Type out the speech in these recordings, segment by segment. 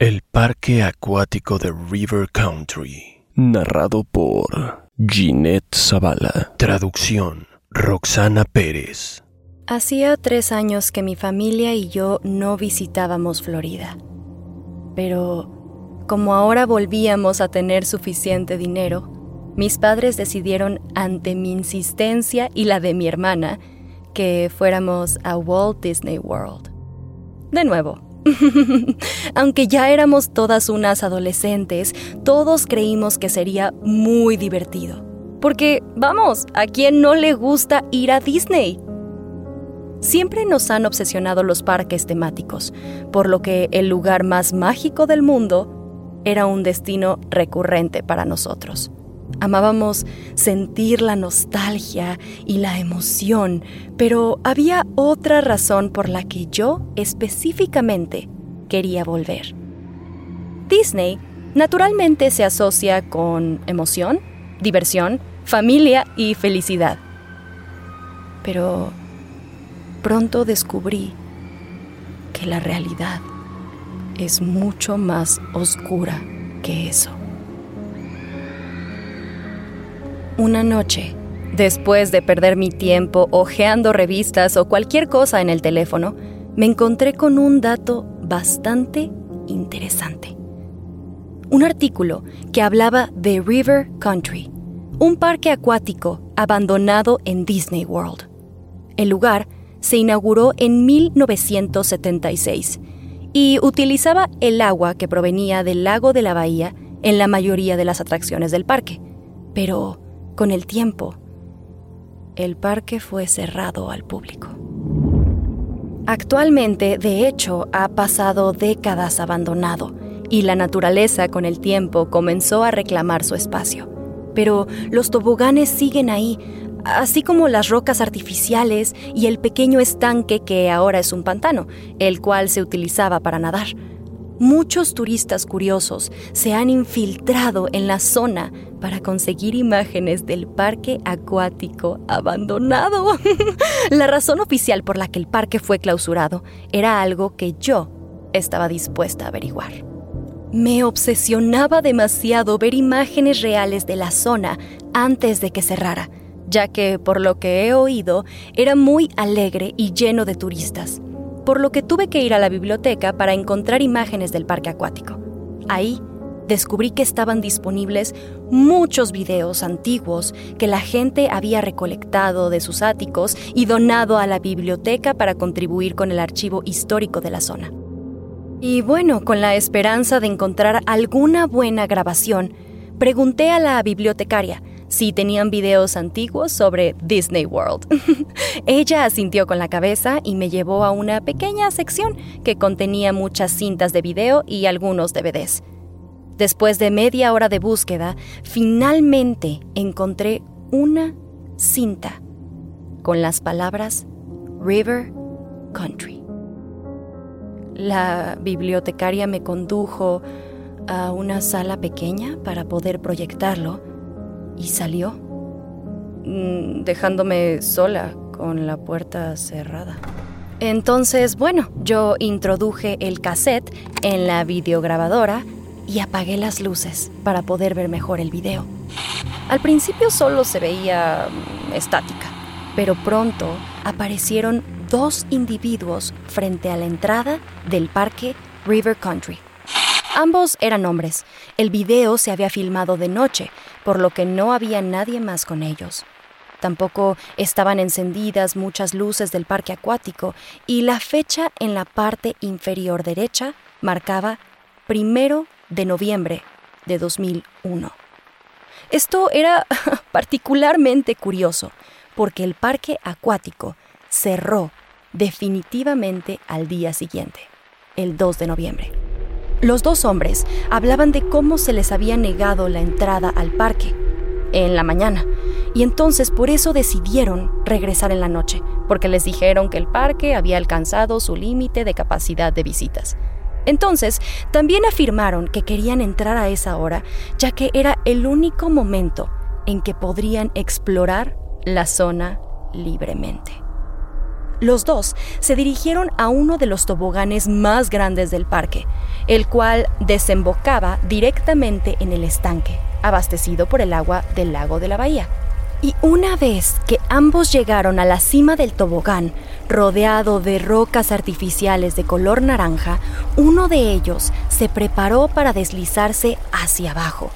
El Parque Acuático de River Country, narrado por Ginette Zavala. Traducción, Roxana Pérez. Hacía tres años que mi familia y yo no visitábamos Florida. Pero como ahora volvíamos a tener suficiente dinero, mis padres decidieron, ante mi insistencia y la de mi hermana, que fuéramos a Walt Disney World. De nuevo, aunque ya éramos todas unas adolescentes, todos creímos que sería muy divertido. Porque, vamos, ¿a quién no le gusta ir a Disney? Siempre nos han obsesionado los parques temáticos, por lo que el lugar más mágico del mundo era un destino recurrente para nosotros. Amábamos sentir la nostalgia y la emoción, pero había otra razón por la que yo específicamente quería volver. Disney naturalmente se asocia con emoción, diversión, familia y felicidad. Pero pronto descubrí que la realidad es mucho más oscura que eso. Una noche, después de perder mi tiempo hojeando revistas o cualquier cosa en el teléfono, me encontré con un dato bastante interesante. Un artículo que hablaba de River Country, un parque acuático abandonado en Disney World. El lugar se inauguró en 1976 y utilizaba el agua que provenía del lago de la bahía en la mayoría de las atracciones del parque. Pero con el tiempo, el parque fue cerrado al público. Actualmente, de hecho, ha pasado décadas abandonado y la naturaleza con el tiempo comenzó a reclamar su espacio. Pero los toboganes siguen ahí, así como las rocas artificiales y el pequeño estanque que ahora es un pantano, el cual se utilizaba para nadar. Muchos turistas curiosos se han infiltrado en la zona para conseguir imágenes del parque acuático abandonado. la razón oficial por la que el parque fue clausurado era algo que yo estaba dispuesta a averiguar. Me obsesionaba demasiado ver imágenes reales de la zona antes de que cerrara, ya que, por lo que he oído, era muy alegre y lleno de turistas por lo que tuve que ir a la biblioteca para encontrar imágenes del parque acuático. Ahí descubrí que estaban disponibles muchos videos antiguos que la gente había recolectado de sus áticos y donado a la biblioteca para contribuir con el archivo histórico de la zona. Y bueno, con la esperanza de encontrar alguna buena grabación, pregunté a la bibliotecaria si tenían videos antiguos sobre Disney World. Ella asintió con la cabeza y me llevó a una pequeña sección que contenía muchas cintas de video y algunos DVDs. Después de media hora de búsqueda, finalmente encontré una cinta con las palabras River Country. La bibliotecaria me condujo a una sala pequeña para poder proyectarlo y salió, mm, dejándome sola con la puerta cerrada. Entonces, bueno, yo introduje el cassette en la videograbadora y apagué las luces para poder ver mejor el video. Al principio solo se veía mm, estática, pero pronto aparecieron dos individuos frente a la entrada del parque River Country. Ambos eran hombres. El video se había filmado de noche, por lo que no había nadie más con ellos. Tampoco estaban encendidas muchas luces del parque acuático y la fecha en la parte inferior derecha marcaba primero de noviembre de 2001. Esto era particularmente curioso porque el parque acuático cerró definitivamente al día siguiente, el 2 de noviembre. Los dos hombres hablaban de cómo se les había negado la entrada al parque en la mañana y entonces por eso decidieron regresar en la noche, porque les dijeron que el parque había alcanzado su límite de capacidad de visitas. Entonces, también afirmaron que querían entrar a esa hora, ya que era el único momento en que podrían explorar la zona libremente. Los dos se dirigieron a uno de los toboganes más grandes del parque, el cual desembocaba directamente en el estanque, abastecido por el agua del lago de la bahía. Y una vez que ambos llegaron a la cima del tobogán, rodeado de rocas artificiales de color naranja, uno de ellos se preparó para deslizarse hacia abajo.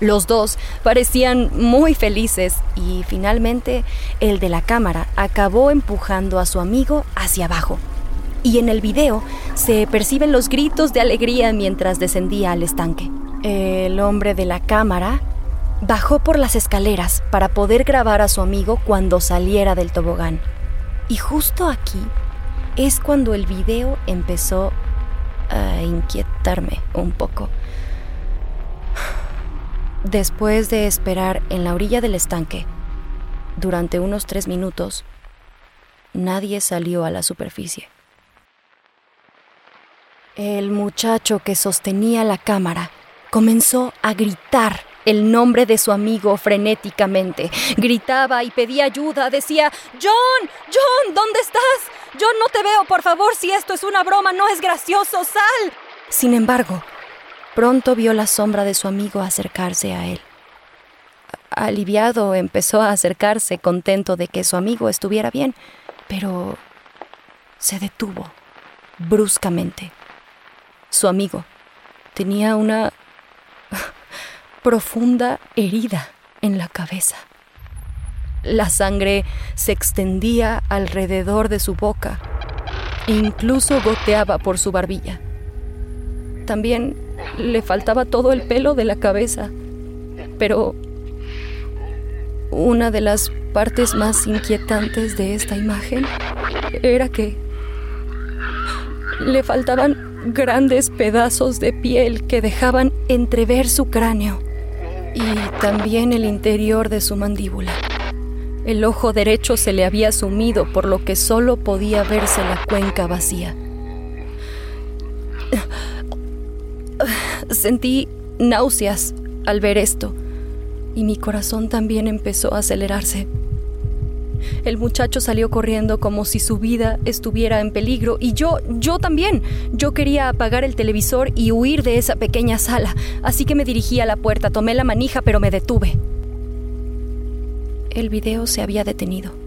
Los dos parecían muy felices y finalmente el de la cámara acabó empujando a su amigo hacia abajo. Y en el video se perciben los gritos de alegría mientras descendía al estanque. El hombre de la cámara bajó por las escaleras para poder grabar a su amigo cuando saliera del tobogán. Y justo aquí es cuando el video empezó a inquietarme un poco. Después de esperar en la orilla del estanque durante unos tres minutos, nadie salió a la superficie. El muchacho que sostenía la cámara comenzó a gritar el nombre de su amigo frenéticamente. Gritaba y pedía ayuda, decía, John, John, ¿dónde estás? John, no te veo, por favor, si esto es una broma, no es gracioso, sal. Sin embargo, Pronto vio la sombra de su amigo acercarse a él. Aliviado, empezó a acercarse, contento de que su amigo estuviera bien, pero se detuvo bruscamente. Su amigo tenía una profunda herida en la cabeza. La sangre se extendía alrededor de su boca e incluso goteaba por su barbilla. También le faltaba todo el pelo de la cabeza. Pero una de las partes más inquietantes de esta imagen era que le faltaban grandes pedazos de piel que dejaban entrever su cráneo y también el interior de su mandíbula. El ojo derecho se le había sumido por lo que solo podía verse la cuenca vacía. Sentí náuseas al ver esto y mi corazón también empezó a acelerarse. El muchacho salió corriendo como si su vida estuviera en peligro y yo, yo también. Yo quería apagar el televisor y huir de esa pequeña sala, así que me dirigí a la puerta, tomé la manija pero me detuve. El video se había detenido.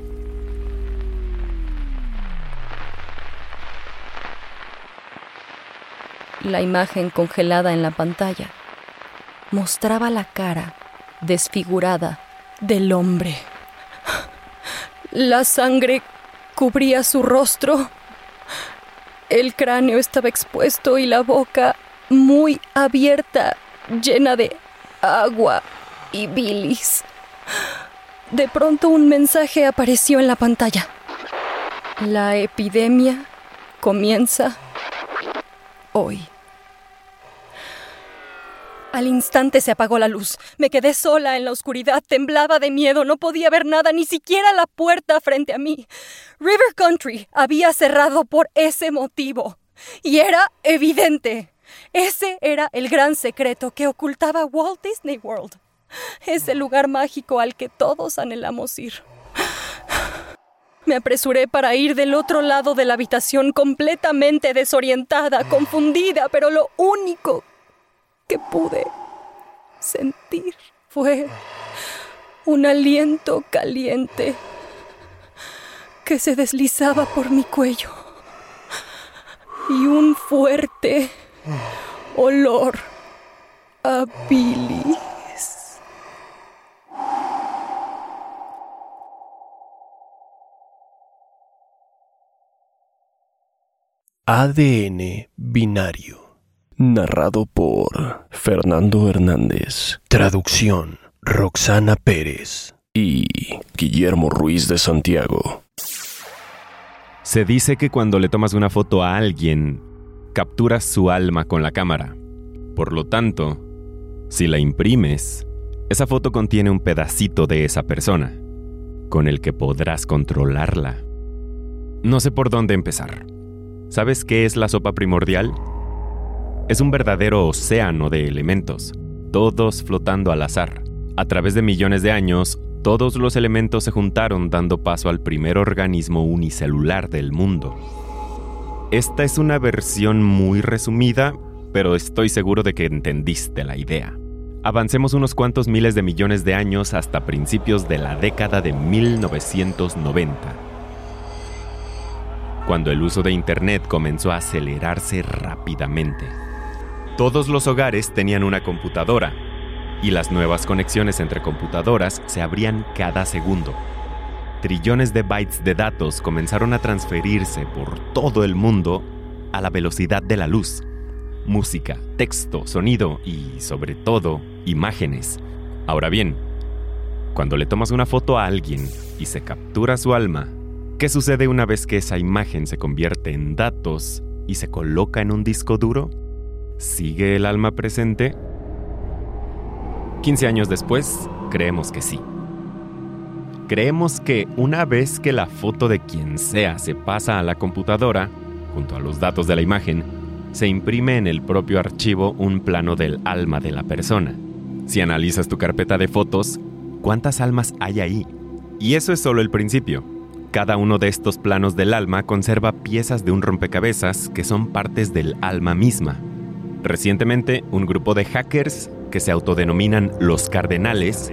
La imagen congelada en la pantalla mostraba la cara desfigurada del hombre. La sangre cubría su rostro. El cráneo estaba expuesto y la boca muy abierta, llena de agua y bilis. De pronto un mensaje apareció en la pantalla. La epidemia comienza hoy. Al instante se apagó la luz. Me quedé sola en la oscuridad, temblaba de miedo, no podía ver nada, ni siquiera la puerta frente a mí. River Country había cerrado por ese motivo. Y era evidente. Ese era el gran secreto que ocultaba Walt Disney World. Ese lugar mágico al que todos anhelamos ir. Me apresuré para ir del otro lado de la habitación completamente desorientada, confundida, pero lo único que pude sentir fue un aliento caliente que se deslizaba por mi cuello y un fuerte olor a bilis. ADN binario. Narrado por Fernando Hernández. Traducción Roxana Pérez y Guillermo Ruiz de Santiago. Se dice que cuando le tomas una foto a alguien, capturas su alma con la cámara. Por lo tanto, si la imprimes, esa foto contiene un pedacito de esa persona, con el que podrás controlarla. No sé por dónde empezar. ¿Sabes qué es la sopa primordial? Es un verdadero océano de elementos, todos flotando al azar. A través de millones de años, todos los elementos se juntaron dando paso al primer organismo unicelular del mundo. Esta es una versión muy resumida, pero estoy seguro de que entendiste la idea. Avancemos unos cuantos miles de millones de años hasta principios de la década de 1990, cuando el uso de Internet comenzó a acelerarse rápidamente. Todos los hogares tenían una computadora, y las nuevas conexiones entre computadoras se abrían cada segundo. Trillones de bytes de datos comenzaron a transferirse por todo el mundo a la velocidad de la luz música, texto, sonido y, sobre todo, imágenes. Ahora bien, cuando le tomas una foto a alguien y se captura su alma, ¿qué sucede una vez que esa imagen se convierte en datos y se coloca en un disco duro? ¿Sigue el alma presente? 15 años después, creemos que sí. Creemos que una vez que la foto de quien sea se pasa a la computadora, junto a los datos de la imagen, se imprime en el propio archivo un plano del alma de la persona. Si analizas tu carpeta de fotos, ¿cuántas almas hay ahí? Y eso es solo el principio. Cada uno de estos planos del alma conserva piezas de un rompecabezas que son partes del alma misma. Recientemente, un grupo de hackers, que se autodenominan los cardenales,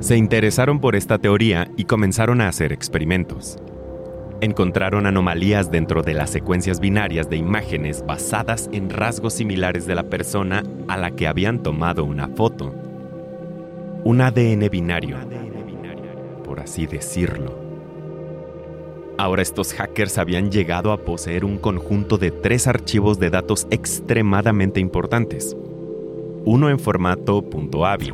se interesaron por esta teoría y comenzaron a hacer experimentos encontraron anomalías dentro de las secuencias binarias de imágenes basadas en rasgos similares de la persona a la que habían tomado una foto. Un ADN binario, por así decirlo. Ahora estos hackers habían llegado a poseer un conjunto de tres archivos de datos extremadamente importantes. Uno en formato .avi,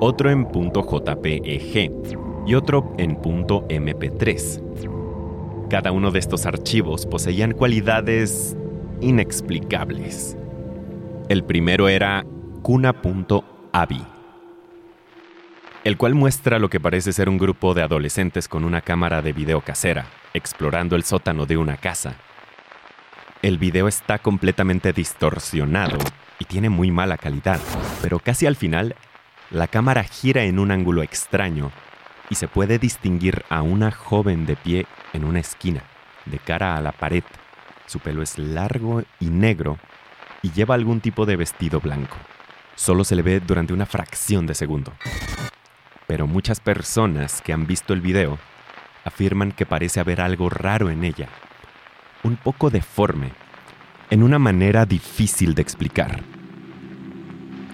otro en .jpeg y otro en .mp3 cada uno de estos archivos poseían cualidades inexplicables. El primero era cuna.avi, el cual muestra lo que parece ser un grupo de adolescentes con una cámara de video casera, explorando el sótano de una casa. El video está completamente distorsionado y tiene muy mala calidad, pero casi al final, la cámara gira en un ángulo extraño y se puede distinguir a una joven de pie en una esquina, de cara a la pared. Su pelo es largo y negro y lleva algún tipo de vestido blanco. Solo se le ve durante una fracción de segundo. Pero muchas personas que han visto el video afirman que parece haber algo raro en ella, un poco deforme, en una manera difícil de explicar.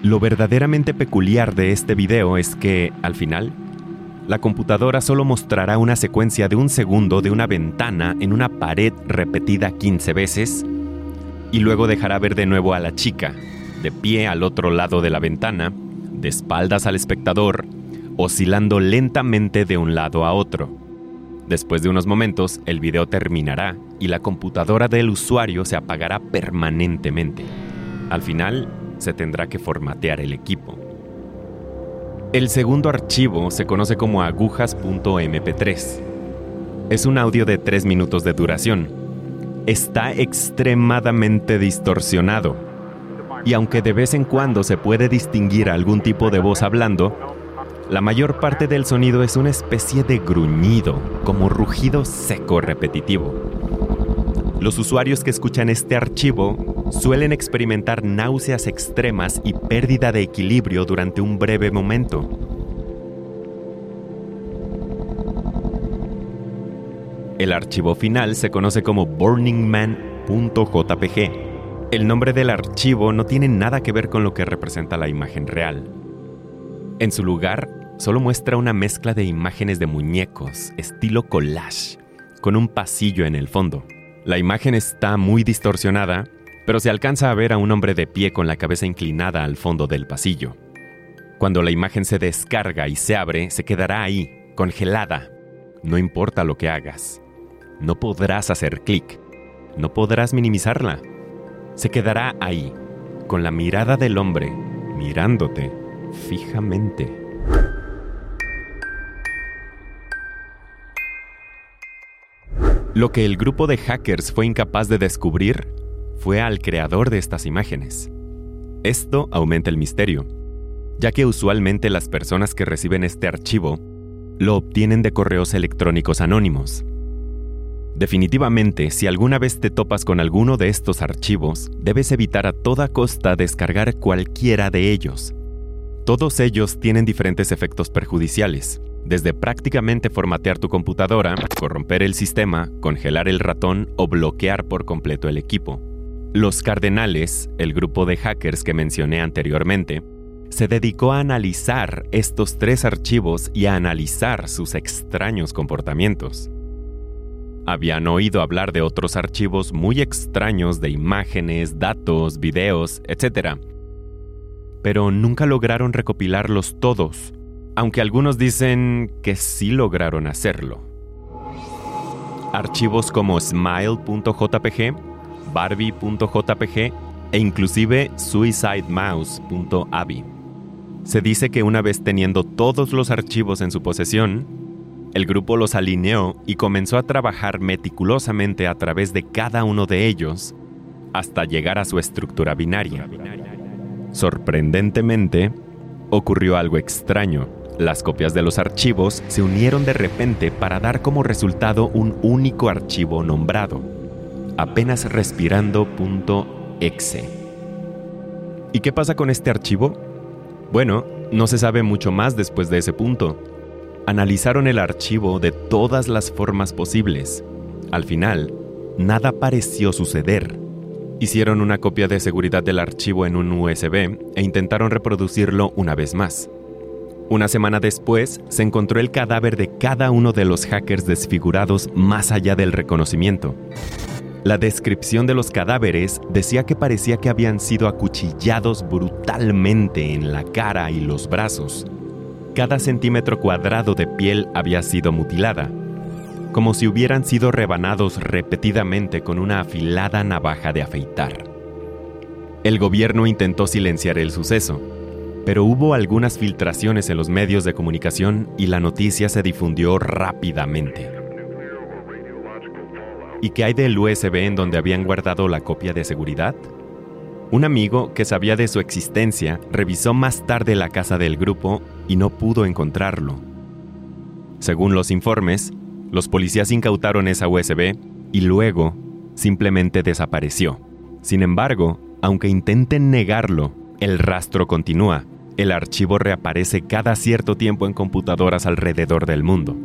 Lo verdaderamente peculiar de este video es que, al final, la computadora solo mostrará una secuencia de un segundo de una ventana en una pared repetida 15 veces y luego dejará ver de nuevo a la chica, de pie al otro lado de la ventana, de espaldas al espectador, oscilando lentamente de un lado a otro. Después de unos momentos, el video terminará y la computadora del usuario se apagará permanentemente. Al final, se tendrá que formatear el equipo. El segundo archivo se conoce como agujas.mp3. Es un audio de 3 minutos de duración. Está extremadamente distorsionado. Y aunque de vez en cuando se puede distinguir algún tipo de voz hablando, la mayor parte del sonido es una especie de gruñido, como rugido seco repetitivo. Los usuarios que escuchan este archivo suelen experimentar náuseas extremas y pérdida de equilibrio durante un breve momento. El archivo final se conoce como burningman.jpg. El nombre del archivo no tiene nada que ver con lo que representa la imagen real. En su lugar, solo muestra una mezcla de imágenes de muñecos, estilo collage, con un pasillo en el fondo. La imagen está muy distorsionada, pero se alcanza a ver a un hombre de pie con la cabeza inclinada al fondo del pasillo. Cuando la imagen se descarga y se abre, se quedará ahí, congelada. No importa lo que hagas. No podrás hacer clic. No podrás minimizarla. se quedará ahí, con la mirada del hombre, mirándote fijamente. Lo que el grupo de hackers fue incapaz de descubrir fue al creador de estas imágenes. Esto aumenta el misterio, ya que usualmente las personas que reciben este archivo lo obtienen de correos electrónicos anónimos. Definitivamente, si alguna vez te topas con alguno de estos archivos, debes evitar a toda costa descargar cualquiera de ellos. Todos ellos tienen diferentes efectos perjudiciales, desde prácticamente formatear tu computadora, corromper el sistema, congelar el ratón o bloquear por completo el equipo. Los Cardenales, el grupo de hackers que mencioné anteriormente, se dedicó a analizar estos tres archivos y a analizar sus extraños comportamientos. Habían oído hablar de otros archivos muy extraños de imágenes, datos, videos, etc. Pero nunca lograron recopilarlos todos, aunque algunos dicen que sí lograron hacerlo. Archivos como smile.jpg, barbie.jpg e inclusive suicidemouse.avi. Se dice que una vez teniendo todos los archivos en su posesión, el grupo los alineó y comenzó a trabajar meticulosamente a través de cada uno de ellos hasta llegar a su estructura binaria. Sorprendentemente, ocurrió algo extraño. Las copias de los archivos se unieron de repente para dar como resultado un único archivo nombrado, apenas respirando.exe. ¿Y qué pasa con este archivo? Bueno, no se sabe mucho más después de ese punto. Analizaron el archivo de todas las formas posibles. Al final, nada pareció suceder. Hicieron una copia de seguridad del archivo en un USB e intentaron reproducirlo una vez más. Una semana después, se encontró el cadáver de cada uno de los hackers desfigurados más allá del reconocimiento. La descripción de los cadáveres decía que parecía que habían sido acuchillados brutalmente en la cara y los brazos. Cada centímetro cuadrado de piel había sido mutilada, como si hubieran sido rebanados repetidamente con una afilada navaja de afeitar. El gobierno intentó silenciar el suceso, pero hubo algunas filtraciones en los medios de comunicación y la noticia se difundió rápidamente. ¿Y qué hay del USB en donde habían guardado la copia de seguridad? Un amigo que sabía de su existencia revisó más tarde la casa del grupo y no pudo encontrarlo. Según los informes, los policías incautaron esa USB y luego simplemente desapareció. Sin embargo, aunque intenten negarlo, el rastro continúa. El archivo reaparece cada cierto tiempo en computadoras alrededor del mundo.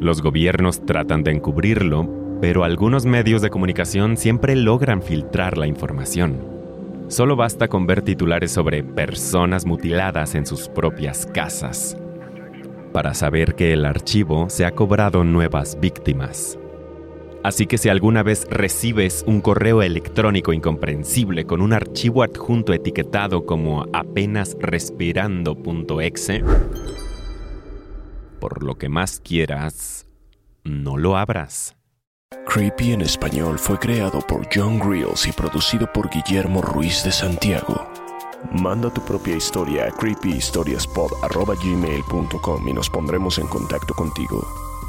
Los gobiernos tratan de encubrirlo, pero algunos medios de comunicación siempre logran filtrar la información. Solo basta con ver titulares sobre personas mutiladas en sus propias casas para saber que el archivo se ha cobrado nuevas víctimas. Así que si alguna vez recibes un correo electrónico incomprensible con un archivo adjunto etiquetado como apenas respirando.exe, por lo que más quieras, no lo abras. Creepy en español fue creado por John Grills y producido por Guillermo Ruiz de Santiago. Manda tu propia historia a creepyhistoriaspod.gmail.com y nos pondremos en contacto contigo.